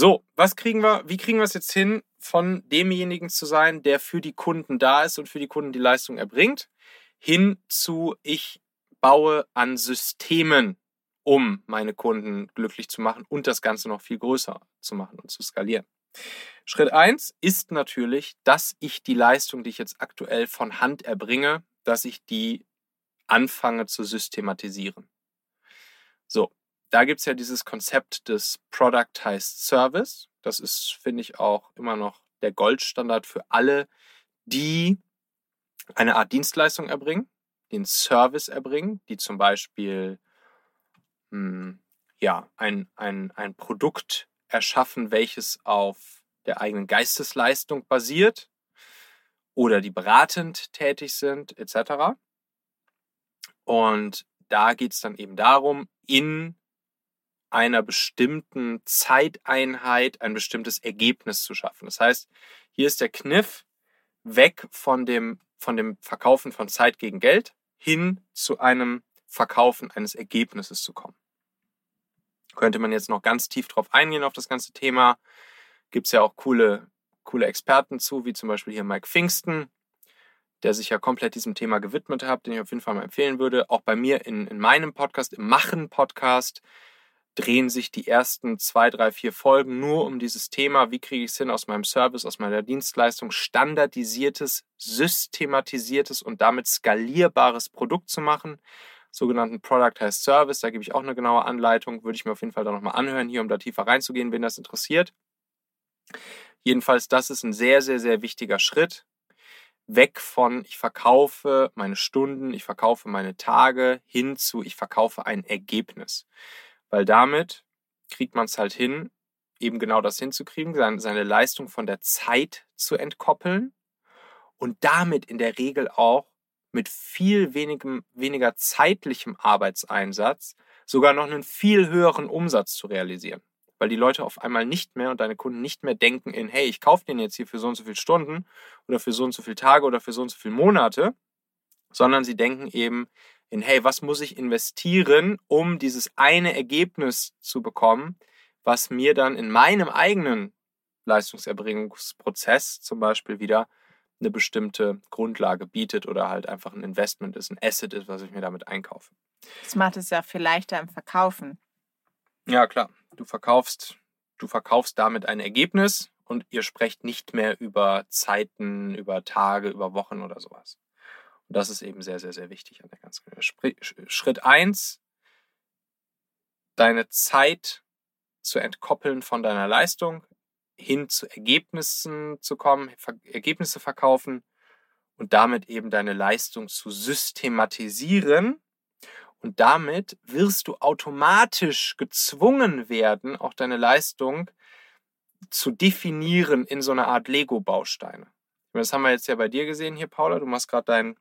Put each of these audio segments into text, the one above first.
So, was kriegen wir, wie kriegen wir es jetzt hin, von demjenigen zu sein, der für die Kunden da ist und für die Kunden die Leistung erbringt, hin zu ich baue an Systemen, um meine Kunden glücklich zu machen und das Ganze noch viel größer zu machen und zu skalieren. Schritt eins ist natürlich, dass ich die Leistung, die ich jetzt aktuell von Hand erbringe, dass ich die anfange zu systematisieren. So, da gibt es ja dieses Konzept des Productized Service. Das ist, finde ich, auch immer noch der Goldstandard für alle, die eine Art Dienstleistung erbringen, den Service erbringen, die zum Beispiel mh, hm, ja, ein, ein, ein Produkt erschaffen, welches auf der eigenen Geistesleistung basiert oder die beratend tätig sind, etc. Und da geht es dann eben darum, in einer bestimmten Zeiteinheit ein bestimmtes Ergebnis zu schaffen. Das heißt, hier ist der Kniff weg von dem, von dem Verkaufen von Zeit gegen Geld hin zu einem Verkaufen eines Ergebnisses zu kommen. Könnte man jetzt noch ganz tief drauf eingehen auf das ganze Thema. Gibt es ja auch coole, coole Experten zu, wie zum Beispiel hier Mike Pfingsten, der sich ja komplett diesem Thema gewidmet hat, den ich auf jeden Fall mal empfehlen würde. Auch bei mir in, in meinem Podcast, im Machen-Podcast, drehen sich die ersten zwei, drei, vier Folgen nur um dieses Thema, wie kriege ich es hin, aus meinem Service, aus meiner Dienstleistung standardisiertes, systematisiertes und damit skalierbares Produkt zu machen. Sogenannten Product heißt Service, da gebe ich auch eine genaue Anleitung, würde ich mir auf jeden Fall da nochmal anhören, hier um da tiefer reinzugehen, wenn das interessiert. Jedenfalls, das ist ein sehr, sehr, sehr wichtiger Schritt. Weg von, ich verkaufe meine Stunden, ich verkaufe meine Tage, hin zu, ich verkaufe ein Ergebnis. Weil damit kriegt man es halt hin, eben genau das hinzukriegen, seine Leistung von der Zeit zu entkoppeln und damit in der Regel auch mit viel wenigem, weniger zeitlichem Arbeitseinsatz sogar noch einen viel höheren Umsatz zu realisieren. Weil die Leute auf einmal nicht mehr und deine Kunden nicht mehr denken in, hey, ich kaufe den jetzt hier für so und so viele Stunden oder für so und so viele Tage oder für so und so viele Monate, sondern sie denken eben, in, hey, was muss ich investieren, um dieses eine Ergebnis zu bekommen, was mir dann in meinem eigenen Leistungserbringungsprozess zum Beispiel wieder eine bestimmte Grundlage bietet oder halt einfach ein Investment ist, ein Asset ist, was ich mir damit einkaufe. Das macht es ja viel leichter im Verkaufen. Ja, klar. Du verkaufst, du verkaufst damit ein Ergebnis und ihr sprecht nicht mehr über Zeiten, über Tage, über Wochen oder sowas. Und das ist eben sehr, sehr, sehr wichtig an der ganzen Schritt eins: deine Zeit zu entkoppeln von deiner Leistung, hin zu Ergebnissen zu kommen, Ergebnisse verkaufen und damit eben deine Leistung zu systematisieren. Und damit wirst du automatisch gezwungen werden, auch deine Leistung zu definieren in so einer Art Lego-Bausteine. Das haben wir jetzt ja bei dir gesehen hier, Paula. Du machst gerade dein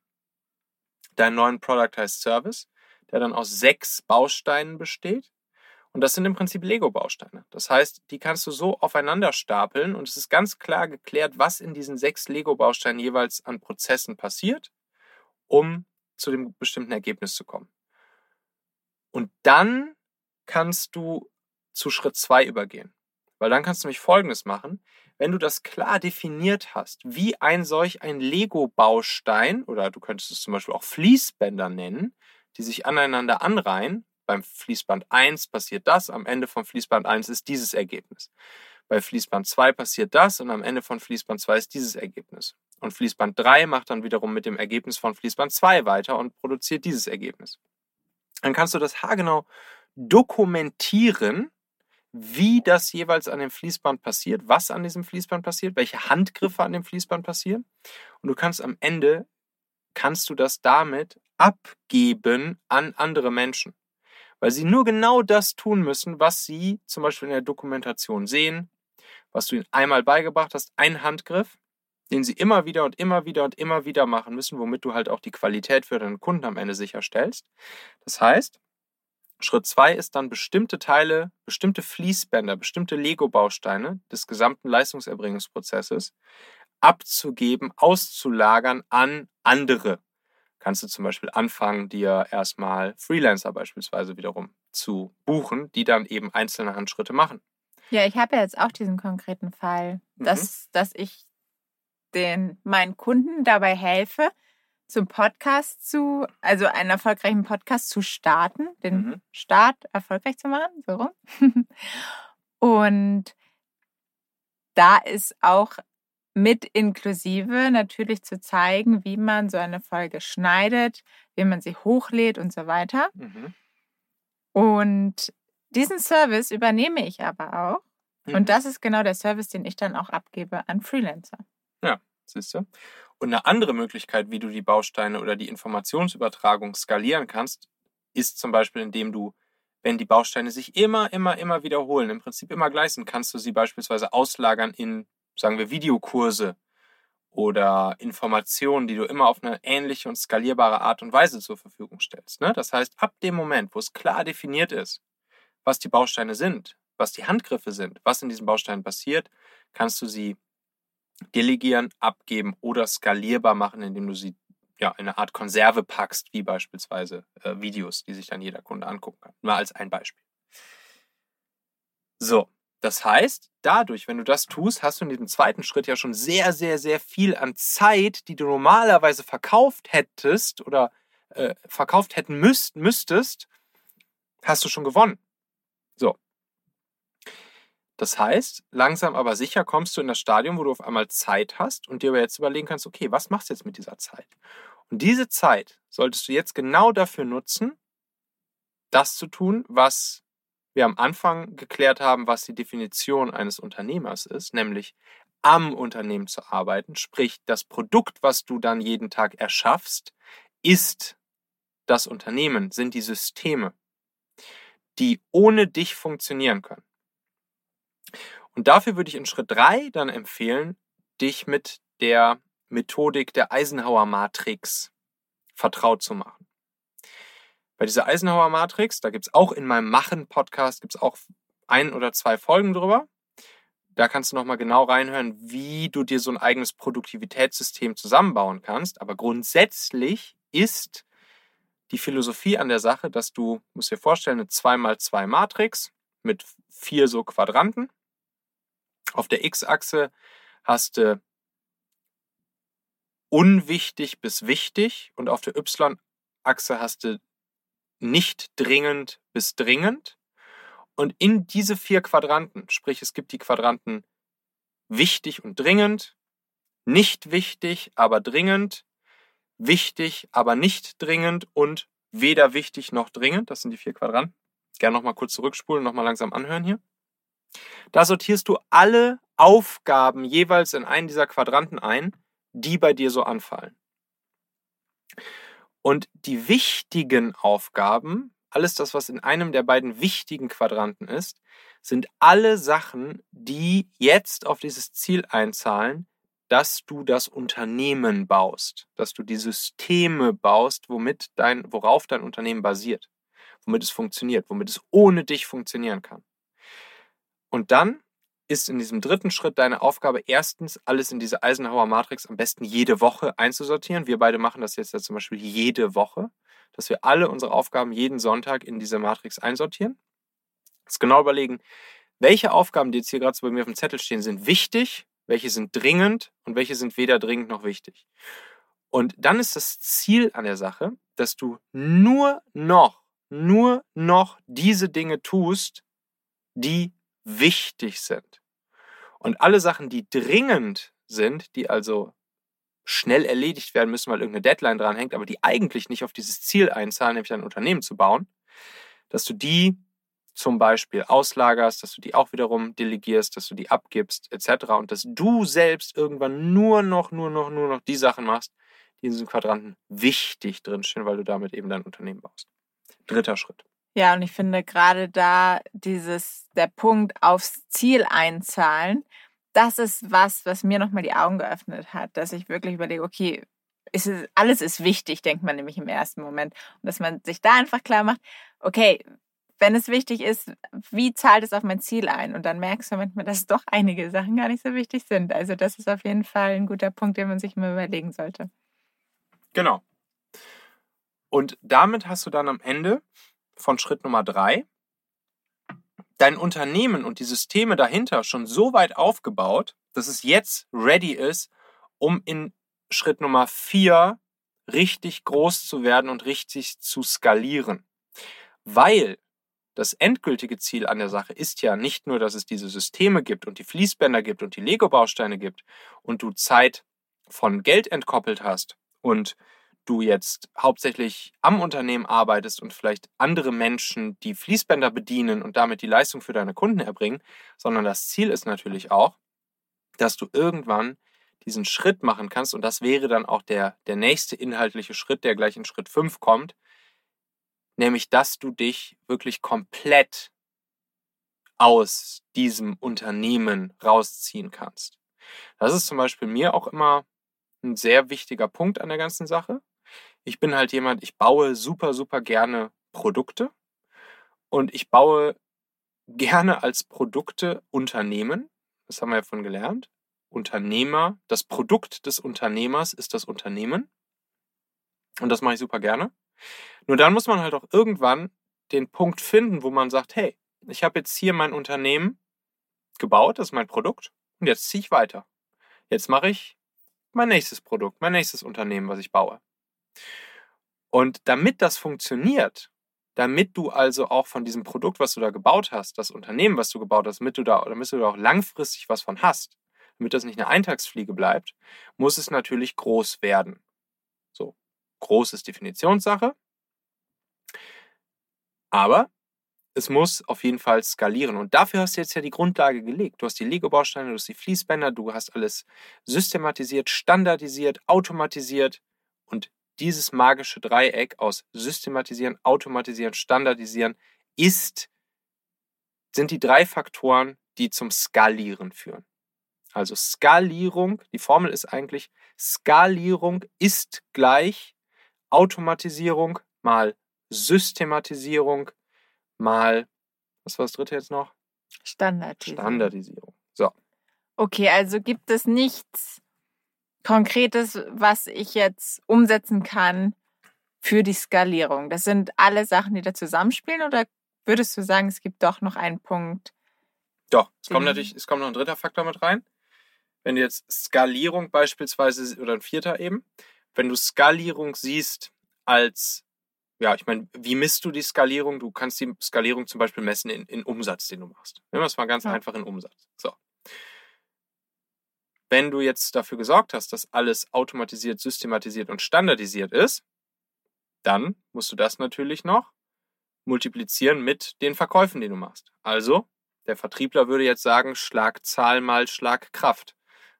deinen neuen Product heißt Service, der dann aus sechs Bausteinen besteht. Und das sind im Prinzip Lego-Bausteine. Das heißt, die kannst du so aufeinander stapeln und es ist ganz klar geklärt, was in diesen sechs Lego-Bausteinen jeweils an Prozessen passiert, um zu dem bestimmten Ergebnis zu kommen. Und dann kannst du zu Schritt zwei übergehen. Weil dann kannst du nämlich Folgendes machen wenn du das klar definiert hast, wie ein solch ein Lego-Baustein, oder du könntest es zum Beispiel auch Fließbänder nennen, die sich aneinander anreihen, beim Fließband 1 passiert das, am Ende von Fließband 1 ist dieses Ergebnis. Bei Fließband 2 passiert das und am Ende von Fließband 2 ist dieses Ergebnis. Und Fließband 3 macht dann wiederum mit dem Ergebnis von Fließband 2 weiter und produziert dieses Ergebnis. Dann kannst du das haargenau dokumentieren wie das jeweils an dem Fließband passiert, was an diesem Fließband passiert, welche Handgriffe an dem Fließband passieren. Und du kannst am Ende, kannst du das damit abgeben an andere Menschen. Weil sie nur genau das tun müssen, was sie zum Beispiel in der Dokumentation sehen, was du ihnen einmal beigebracht hast, ein Handgriff, den sie immer wieder und immer wieder und immer wieder machen müssen, womit du halt auch die Qualität für deinen Kunden am Ende sicherstellst. Das heißt, Schritt zwei ist dann bestimmte Teile, bestimmte Fließbänder, bestimmte Lego-Bausteine des gesamten Leistungserbringungsprozesses abzugeben, auszulagern an andere. Kannst du zum Beispiel anfangen, dir erstmal Freelancer beispielsweise wiederum zu buchen, die dann eben einzelne Handschritte machen. Ja, ich habe ja jetzt auch diesen konkreten Fall, Mhm. dass, dass ich den meinen Kunden dabei helfe, zum Podcast zu, also einen erfolgreichen Podcast zu starten, den Mhm. Start erfolgreich zu machen, so rum. Und da ist auch mit inklusive natürlich zu zeigen, wie man so eine Folge schneidet, wie man sie hochlädt und so weiter. Mhm. Und diesen Service übernehme ich aber auch. Mhm. Und das ist genau der Service, den ich dann auch abgebe an Freelancer. Siehst du? Und eine andere Möglichkeit, wie du die Bausteine oder die Informationsübertragung skalieren kannst, ist zum Beispiel, indem du, wenn die Bausteine sich immer, immer, immer wiederholen, im Prinzip immer gleich sind, kannst du sie beispielsweise auslagern in, sagen wir, Videokurse oder Informationen, die du immer auf eine ähnliche und skalierbare Art und Weise zur Verfügung stellst. Ne? Das heißt, ab dem Moment, wo es klar definiert ist, was die Bausteine sind, was die Handgriffe sind, was in diesen Bausteinen passiert, kannst du sie delegieren, abgeben oder skalierbar machen, indem du sie ja, in eine Art Konserve packst, wie beispielsweise äh, Videos, die sich dann jeder Kunde angucken kann. Mal als ein Beispiel. So, das heißt, dadurch, wenn du das tust, hast du in diesem zweiten Schritt ja schon sehr, sehr, sehr viel an Zeit, die du normalerweise verkauft hättest oder äh, verkauft hätten müsst, müsstest, hast du schon gewonnen. So. Das heißt, langsam aber sicher kommst du in das Stadium, wo du auf einmal Zeit hast und dir aber jetzt überlegen kannst, okay, was machst du jetzt mit dieser Zeit? Und diese Zeit solltest du jetzt genau dafür nutzen, das zu tun, was wir am Anfang geklärt haben, was die Definition eines Unternehmers ist, nämlich am Unternehmen zu arbeiten, sprich das Produkt, was du dann jeden Tag erschaffst, ist das Unternehmen, sind die Systeme, die ohne dich funktionieren können. Und dafür würde ich in Schritt 3 dann empfehlen, dich mit der Methodik der Eisenhower Matrix vertraut zu machen. Bei dieser Eisenhower Matrix, da gibt es auch in meinem Machen-Podcast, gibt es auch ein oder zwei Folgen drüber. Da kannst du nochmal genau reinhören, wie du dir so ein eigenes Produktivitätssystem zusammenbauen kannst. Aber grundsätzlich ist die Philosophie an der Sache, dass du, musst dir vorstellen, eine 2x2 Matrix mit vier so Quadranten. Auf der X-Achse hast du unwichtig bis wichtig und auf der Y-Achse hast du nicht dringend bis dringend. Und in diese vier Quadranten, sprich es gibt die Quadranten wichtig und dringend, nicht wichtig, aber dringend, wichtig, aber nicht dringend und weder wichtig noch dringend, das sind die vier Quadranten. Gerne nochmal kurz zurückspulen, nochmal langsam anhören hier. Da sortierst du alle Aufgaben jeweils in einen dieser Quadranten ein, die bei dir so anfallen. Und die wichtigen Aufgaben, alles das, was in einem der beiden wichtigen Quadranten ist, sind alle Sachen, die jetzt auf dieses Ziel einzahlen, dass du das Unternehmen baust, dass du die Systeme baust, womit dein, worauf dein Unternehmen basiert, womit es funktioniert, womit es ohne dich funktionieren kann. Und dann ist in diesem dritten Schritt deine Aufgabe, erstens alles in diese Eisenhower Matrix am besten jede Woche einzusortieren. Wir beide machen das jetzt ja zum Beispiel jede Woche, dass wir alle unsere Aufgaben jeden Sonntag in diese Matrix einsortieren. Jetzt genau überlegen, welche Aufgaben, die jetzt hier gerade so bei mir auf dem Zettel stehen, sind wichtig, welche sind dringend und welche sind weder dringend noch wichtig. Und dann ist das Ziel an der Sache, dass du nur noch, nur noch diese Dinge tust, die wichtig sind. Und alle Sachen, die dringend sind, die also schnell erledigt werden müssen, weil irgendeine Deadline dran hängt, aber die eigentlich nicht auf dieses Ziel einzahlen, nämlich ein Unternehmen zu bauen, dass du die zum Beispiel auslagerst, dass du die auch wiederum delegierst, dass du die abgibst, etc. Und dass du selbst irgendwann nur noch, nur noch, nur noch die Sachen machst, die in diesen Quadranten wichtig drinstehen, weil du damit eben dein Unternehmen baust. Dritter Schritt. Ja, und ich finde gerade da dieses, der Punkt aufs Ziel einzahlen, das ist was, was mir nochmal die Augen geöffnet hat, dass ich wirklich überlege, okay, ist es, alles ist wichtig, denkt man nämlich im ersten Moment. Und dass man sich da einfach klar macht, okay, wenn es wichtig ist, wie zahlt es auf mein Ziel ein? Und dann merkst du manchmal, dass doch einige Sachen gar nicht so wichtig sind. Also das ist auf jeden Fall ein guter Punkt, den man sich mal überlegen sollte. Genau. Und damit hast du dann am Ende von Schritt Nummer drei dein Unternehmen und die Systeme dahinter schon so weit aufgebaut, dass es jetzt ready ist, um in Schritt Nummer vier richtig groß zu werden und richtig zu skalieren. Weil das endgültige Ziel an der Sache ist ja nicht nur, dass es diese Systeme gibt und die Fließbänder gibt und die Lego-Bausteine gibt und du Zeit von Geld entkoppelt hast und du jetzt hauptsächlich am Unternehmen arbeitest und vielleicht andere Menschen die Fließbänder bedienen und damit die Leistung für deine Kunden erbringen, sondern das Ziel ist natürlich auch, dass du irgendwann diesen Schritt machen kannst und das wäre dann auch der, der nächste inhaltliche Schritt, der gleich in Schritt 5 kommt, nämlich dass du dich wirklich komplett aus diesem Unternehmen rausziehen kannst. Das ist zum Beispiel mir auch immer ein sehr wichtiger Punkt an der ganzen Sache. Ich bin halt jemand, ich baue super, super gerne Produkte und ich baue gerne als Produkte Unternehmen. Das haben wir ja von gelernt. Unternehmer, das Produkt des Unternehmers ist das Unternehmen. Und das mache ich super gerne. Nur dann muss man halt auch irgendwann den Punkt finden, wo man sagt, hey, ich habe jetzt hier mein Unternehmen gebaut, das ist mein Produkt, und jetzt ziehe ich weiter. Jetzt mache ich mein nächstes Produkt, mein nächstes Unternehmen, was ich baue. Und damit das funktioniert, damit du also auch von diesem Produkt, was du da gebaut hast, das Unternehmen, was du gebaut hast, damit du da, damit du da auch langfristig was von hast, damit das nicht eine Eintagsfliege bleibt, muss es natürlich groß werden. So, groß ist Definitionssache. Aber es muss auf jeden Fall skalieren. Und dafür hast du jetzt ja die Grundlage gelegt. Du hast die Lego-Bausteine, du hast die Fließbänder, du hast alles systematisiert, standardisiert, automatisiert. Und dieses magische Dreieck aus systematisieren, automatisieren, standardisieren ist, sind die drei Faktoren, die zum Skalieren führen. Also Skalierung, die Formel ist eigentlich, Skalierung ist gleich Automatisierung mal Systematisierung mal, was war das dritte jetzt noch? Standardisierung. Standardisierung. So. Okay, also gibt es nichts Konkretes, was ich jetzt umsetzen kann für die Skalierung. Das sind alle Sachen, die da zusammenspielen oder würdest du sagen, es gibt doch noch einen Punkt? Doch, es kommt natürlich, es kommt noch ein dritter Faktor mit rein. Wenn du jetzt Skalierung beispielsweise, oder ein vierter eben, wenn du Skalierung siehst als ja, ich meine, wie misst du die Skalierung? Du kannst die Skalierung zum Beispiel messen in, in Umsatz, den du machst. Nehmen wir es mal ganz ja. einfach in Umsatz. So. Wenn du jetzt dafür gesorgt hast, dass alles automatisiert, systematisiert und standardisiert ist, dann musst du das natürlich noch multiplizieren mit den Verkäufen, die du machst. Also, der Vertriebler würde jetzt sagen, Schlagzahl mal Schlagkraft.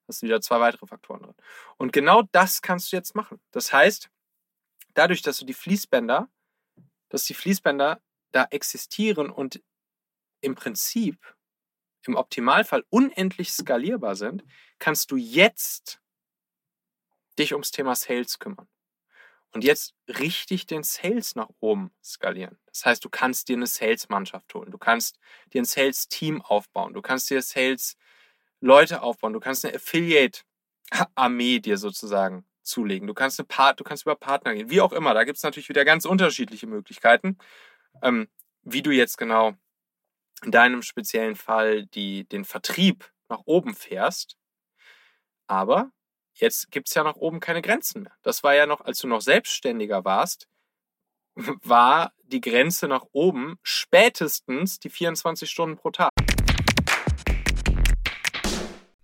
Das sind wieder zwei weitere Faktoren drin. Und genau das kannst du jetzt machen. Das heißt, dadurch, dass du die Fließbänder, dass die Fließbänder da existieren und im Prinzip im Optimalfall unendlich skalierbar sind, kannst du jetzt dich ums Thema Sales kümmern. Und jetzt richtig den Sales nach oben skalieren. Das heißt, du kannst dir eine Sales-Mannschaft holen. Du kannst dir ein Sales-Team aufbauen. Du kannst dir Sales-Leute aufbauen. Du kannst eine Affiliate-Armee dir sozusagen zulegen. Du kannst, eine du kannst über Partner gehen, wie auch immer. Da gibt es natürlich wieder ganz unterschiedliche Möglichkeiten, ähm, wie du jetzt genau in deinem speziellen Fall die, den Vertrieb nach oben fährst. Aber jetzt gibt es ja nach oben keine Grenzen mehr. Das war ja noch, als du noch selbstständiger warst, war die Grenze nach oben spätestens die 24 Stunden pro Tag.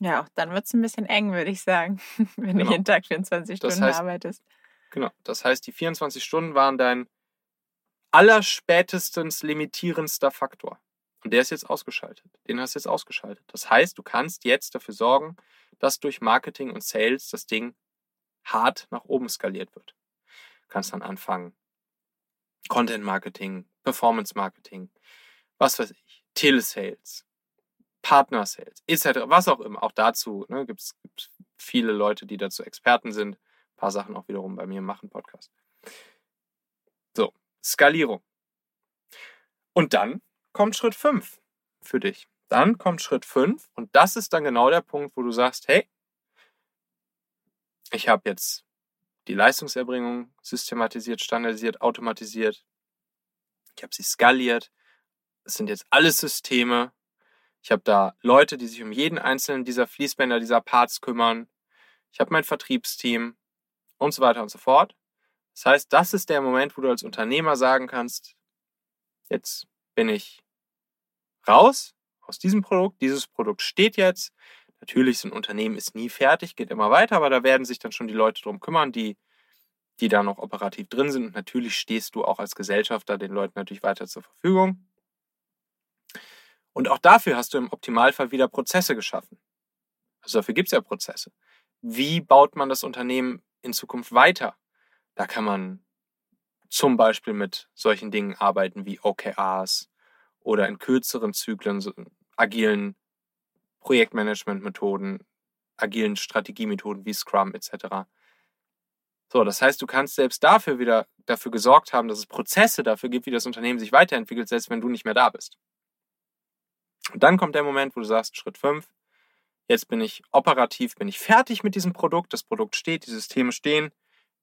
Ja, auch dann wird es ein bisschen eng, würde ich sagen, wenn Genau. du jeden Tag 24 Das Stunden heißt- arbeitest. Genau. Das heißt, die 24 Stunden waren dein allerspätestens limitierendster Faktor. Und der ist jetzt ausgeschaltet. Den hast du jetzt ausgeschaltet. Das heißt, du kannst jetzt dafür sorgen, dass durch Marketing und Sales das Ding hart nach oben skaliert wird. Du kannst dann anfangen, Content Marketing, Performance Marketing, was weiß ich, Telesales, Partner Sales, etc., was auch immer. Auch dazu ne, gibt es viele Leute, die dazu Experten sind. Ein paar Sachen auch wiederum bei mir machen Podcast. So, Skalierung. Und dann kommt Schritt 5 für dich. Dann kommt Schritt 5 und das ist dann genau der Punkt, wo du sagst, hey, ich habe jetzt die Leistungserbringung systematisiert, standardisiert, automatisiert. Ich habe sie skaliert. Es sind jetzt alles Systeme. Ich habe da Leute, die sich um jeden einzelnen dieser Fließbänder, dieser Parts kümmern. Ich habe mein Vertriebsteam und so weiter und so fort. Das heißt, das ist der Moment, wo du als Unternehmer sagen kannst, jetzt bin ich raus aus diesem Produkt. Dieses Produkt steht jetzt. Natürlich, so ein Unternehmen ist nie fertig, geht immer weiter, aber da werden sich dann schon die Leute drum kümmern, die, die da noch operativ drin sind. Und natürlich stehst du auch als Gesellschafter den Leuten natürlich weiter zur Verfügung. Und auch dafür hast du im Optimalfall wieder Prozesse geschaffen. Also dafür gibt es ja Prozesse. Wie baut man das Unternehmen in Zukunft weiter? Da kann man zum Beispiel mit solchen Dingen arbeiten wie OKRs oder in kürzeren Zyklen, so agilen Projektmanagement-Methoden, agilen Strategiemethoden wie Scrum etc. So, das heißt, du kannst selbst dafür wieder dafür gesorgt haben, dass es Prozesse dafür gibt, wie das Unternehmen sich weiterentwickelt, selbst wenn du nicht mehr da bist. Und dann kommt der Moment, wo du sagst, Schritt 5, jetzt bin ich operativ, bin ich fertig mit diesem Produkt, das Produkt steht, die Systeme stehen,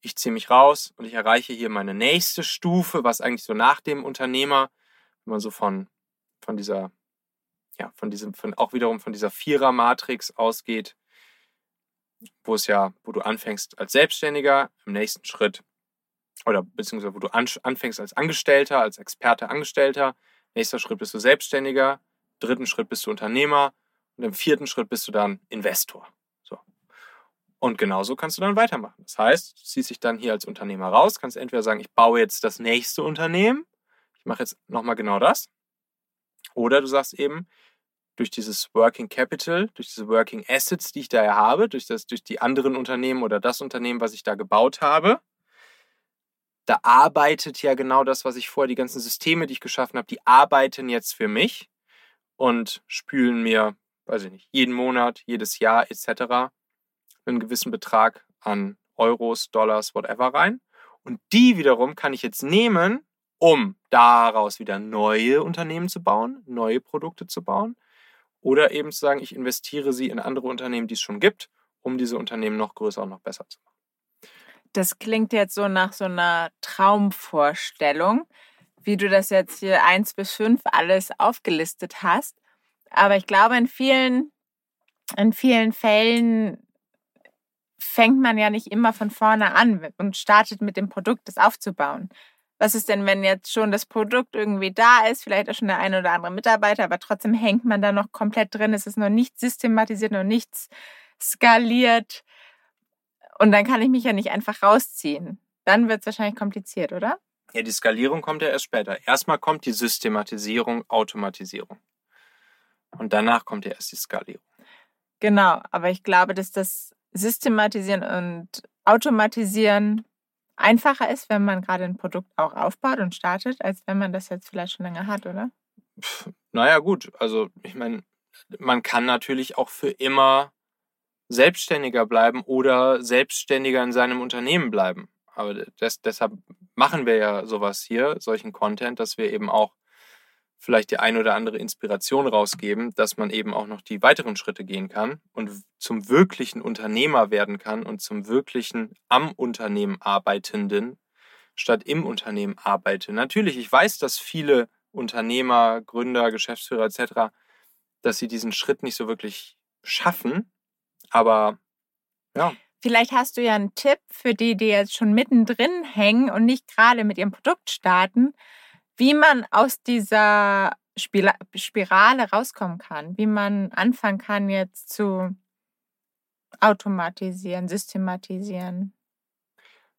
ich ziehe mich raus und ich erreiche hier meine nächste Stufe, was eigentlich so nach dem Unternehmer, wenn man so von, von dieser, ja, von diesem, von, auch wiederum von dieser Vierer-Matrix ausgeht, wo es ja, wo du anfängst als Selbstständiger, im nächsten Schritt, oder beziehungsweise wo du an, anfängst als Angestellter, als Experte Angestellter, nächster Schritt bist du Selbstständiger, dritten Schritt bist du Unternehmer und im vierten Schritt bist du dann Investor. So. Und genauso kannst du dann weitermachen. Das heißt, du ziehst dich dann hier als Unternehmer raus, kannst entweder sagen, ich baue jetzt das nächste Unternehmen, ich mache jetzt nochmal genau das. Oder du sagst eben, durch dieses Working Capital, durch diese Working Assets, die ich da ja habe, durch, das, durch die anderen Unternehmen oder das Unternehmen, was ich da gebaut habe, da arbeitet ja genau das, was ich vorher, die ganzen Systeme, die ich geschaffen habe, die arbeiten jetzt für mich und spülen mir, weiß ich nicht, jeden Monat, jedes Jahr etc. einen gewissen Betrag an Euros, Dollars, whatever rein. Und die wiederum kann ich jetzt nehmen, um daraus wieder neue Unternehmen zu bauen, neue Produkte zu bauen. Oder eben zu sagen, ich investiere sie in andere Unternehmen, die es schon gibt, um diese Unternehmen noch größer und noch besser zu machen. Das klingt jetzt so nach so einer Traumvorstellung, wie du das jetzt hier eins bis fünf alles aufgelistet hast. Aber ich glaube, in vielen, in vielen Fällen fängt man ja nicht immer von vorne an und startet mit dem Produkt, das aufzubauen. Was ist denn, wenn jetzt schon das Produkt irgendwie da ist, vielleicht auch schon der eine oder andere Mitarbeiter, aber trotzdem hängt man da noch komplett drin, es ist noch nicht systematisiert, noch nichts skaliert. Und dann kann ich mich ja nicht einfach rausziehen. Dann wird es wahrscheinlich kompliziert, oder? Ja, die Skalierung kommt ja erst später. Erstmal kommt die Systematisierung, Automatisierung. Und danach kommt ja erst die Skalierung. Genau, aber ich glaube, dass das Systematisieren und Automatisieren einfacher ist, wenn man gerade ein Produkt auch aufbaut und startet, als wenn man das jetzt vielleicht schon länger hat, oder? Pff, naja, gut. Also, ich meine, man kann natürlich auch für immer selbstständiger bleiben oder selbstständiger in seinem Unternehmen bleiben. Aber das, deshalb machen wir ja sowas hier, solchen Content, dass wir eben auch vielleicht die ein oder andere Inspiration rausgeben, dass man eben auch noch die weiteren Schritte gehen kann und zum wirklichen Unternehmer werden kann und zum wirklichen am Unternehmen arbeitenden statt im Unternehmen arbeite. Natürlich, ich weiß, dass viele Unternehmer, Gründer, Geschäftsführer etc., dass sie diesen Schritt nicht so wirklich schaffen, aber ja. Vielleicht hast du ja einen Tipp für die, die jetzt schon mittendrin hängen und nicht gerade mit ihrem Produkt starten, wie man aus dieser Spirale rauskommen kann, wie man anfangen kann, jetzt zu Automatisieren, systematisieren.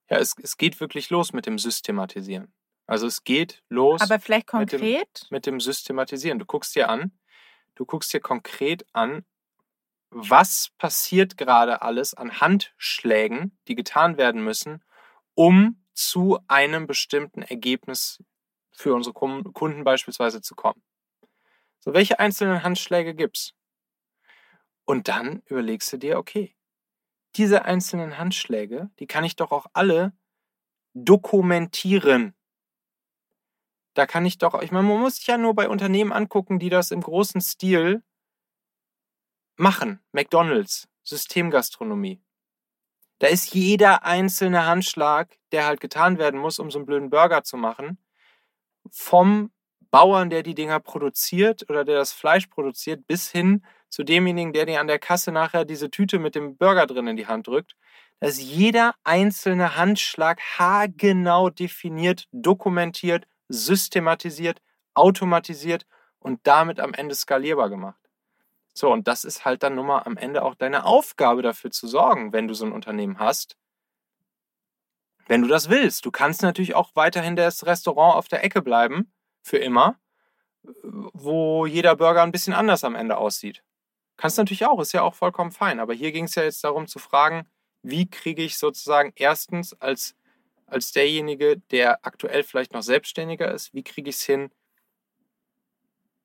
Ja, es, es geht wirklich los mit dem Systematisieren. Also es geht los Aber vielleicht mit dem- konkret? mit dem Systematisieren. Du guckst dir an, du guckst dir konkret an, was passiert gerade alles an Handschlägen, die getan werden müssen, um zu einem bestimmten Ergebnis für unsere Kunden beispielsweise zu kommen. So, welche einzelnen Handschläge gibt's? Und dann überlegst du dir, okay, diese einzelnen Handschläge, die kann ich doch auch alle dokumentieren. Da kann ich doch, ich meine, man muss sich ja nur bei Unternehmen angucken, die das im großen Stil machen. McDonalds, Systemgastronomie. Da ist jeder einzelne Handschlag, der halt getan werden muss, um so einen blöden Burger zu machen, vom Bauern, der die Dinger produziert oder der das Fleisch produziert, bis hin zu demjenigen, der dir an der Kasse nachher diese Tüte mit dem Burger drin in die Hand drückt. Da ist jeder einzelne Handschlag haargenau definiert, dokumentiert, systematisiert, automatisiert und damit am Ende skalierbar gemacht. So, und das ist halt dann nun mal am Ende auch deine Aufgabe dafür zu sorgen, wenn du so ein Unternehmen hast. Wenn du das willst. Du kannst natürlich auch weiterhin das Restaurant auf der Ecke bleiben, für immer, wo jeder Burger ein bisschen anders am Ende aussieht. Kannst natürlich auch, ist ja auch vollkommen fein. Aber hier ging es ja jetzt darum zu fragen, wie kriege ich sozusagen erstens als, als derjenige, der aktuell vielleicht noch selbstständiger ist, wie kriege ich es hin,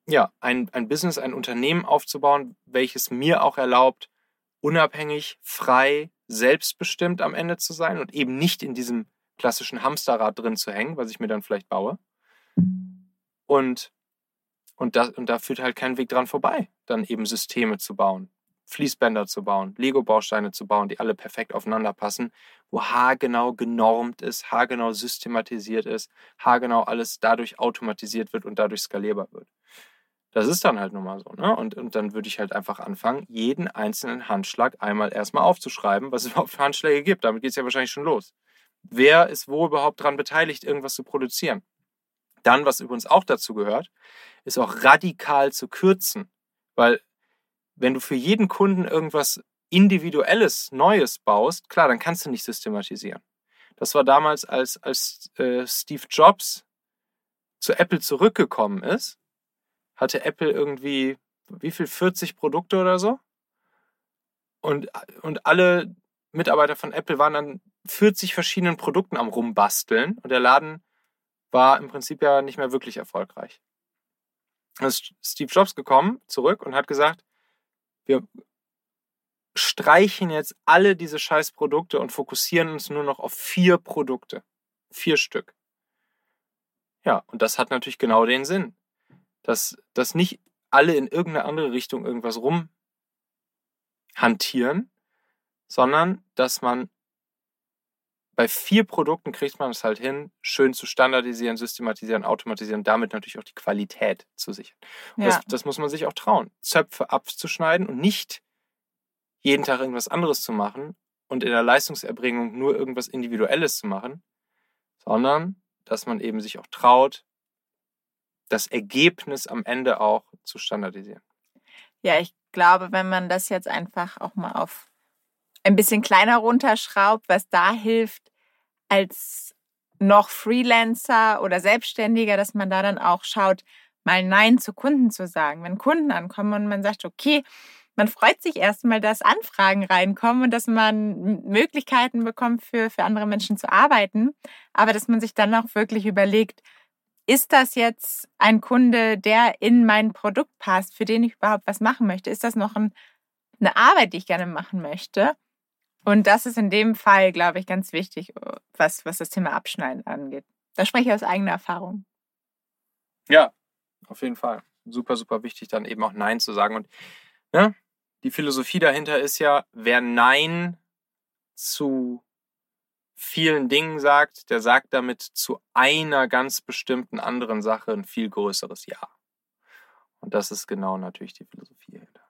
ja, ein, ein Business, ein Unternehmen aufzubauen, welches mir auch erlaubt, unabhängig, frei, selbstbestimmt am Ende zu sein und eben nicht in diesem klassischen Hamsterrad drin zu hängen, was ich mir dann vielleicht baue. Und, und, da, und da führt halt kein Weg dran vorbei, dann eben Systeme zu bauen, Fließbänder zu bauen, Lego-Bausteine zu bauen, die alle perfekt aufeinander passen, wo haargenau genormt ist, haargenau systematisiert ist, haargenau alles dadurch automatisiert wird und dadurch skalierbar wird. Das ist dann halt nun mal so. Ne? Und, und dann würde ich halt einfach anfangen, jeden einzelnen Handschlag einmal erstmal aufzuschreiben, was es überhaupt für Handschläge gibt. Damit geht es ja wahrscheinlich schon los. Wer ist wo überhaupt daran beteiligt, irgendwas zu produzieren? Dann, was übrigens auch dazu gehört, ist auch radikal zu kürzen. Weil wenn du für jeden Kunden irgendwas Individuelles, Neues baust, klar, dann kannst du nicht systematisieren. Das war damals, als, als äh, Steve Jobs zu Apple zurückgekommen ist, hatte Apple irgendwie, wie viel, 40 Produkte oder so? Und, und alle Mitarbeiter von Apple waren an 40 verschiedenen Produkten am Rumbasteln und der Laden war im Prinzip ja nicht mehr wirklich erfolgreich. Dann ist Steve Jobs gekommen, zurück und hat gesagt, wir streichen jetzt alle diese scheiß Produkte und fokussieren uns nur noch auf vier Produkte. Vier Stück. Ja, und das hat natürlich genau den Sinn dass, dass nicht alle in irgendeine andere Richtung irgendwas rumhantieren, sondern dass man bei vier Produkten kriegt man es halt hin, schön zu standardisieren, systematisieren, automatisieren, damit natürlich auch die Qualität zu sichern. Und Ja. das, das muss man sich auch trauen, Zöpfe abzuschneiden und nicht jeden Tag irgendwas anderes zu machen und in der Leistungserbringung nur irgendwas Individuelles zu machen, sondern dass man eben sich auch traut, das Ergebnis am Ende auch zu standardisieren. Ja, ich glaube, wenn man das jetzt einfach auch mal auf ein bisschen kleiner runterschraubt, was da hilft, als noch Freelancer oder Selbstständiger, dass man da dann auch schaut, mal Nein zu Kunden zu sagen. Wenn Kunden ankommen und man sagt, okay, man freut sich erstmal, dass Anfragen reinkommen und dass man Möglichkeiten bekommt, für, für andere Menschen zu arbeiten, aber dass man sich dann auch wirklich überlegt, ist das jetzt ein Kunde, der in mein Produkt passt, für den ich überhaupt was machen möchte? Ist das noch ein, eine Arbeit, die ich gerne machen möchte? Und das ist in dem Fall, glaube ich, ganz wichtig, was, was das Thema Abschneiden angeht. Da spreche ich aus eigener Erfahrung. Ja, auf jeden Fall. Super, super wichtig, dann eben auch Nein zu sagen. Und ne, die Philosophie dahinter ist ja, wer Nein zu vielen Dingen sagt, der sagt damit zu einer ganz bestimmten anderen Sache ein viel größeres Ja. Und das ist genau natürlich die Philosophie hinter.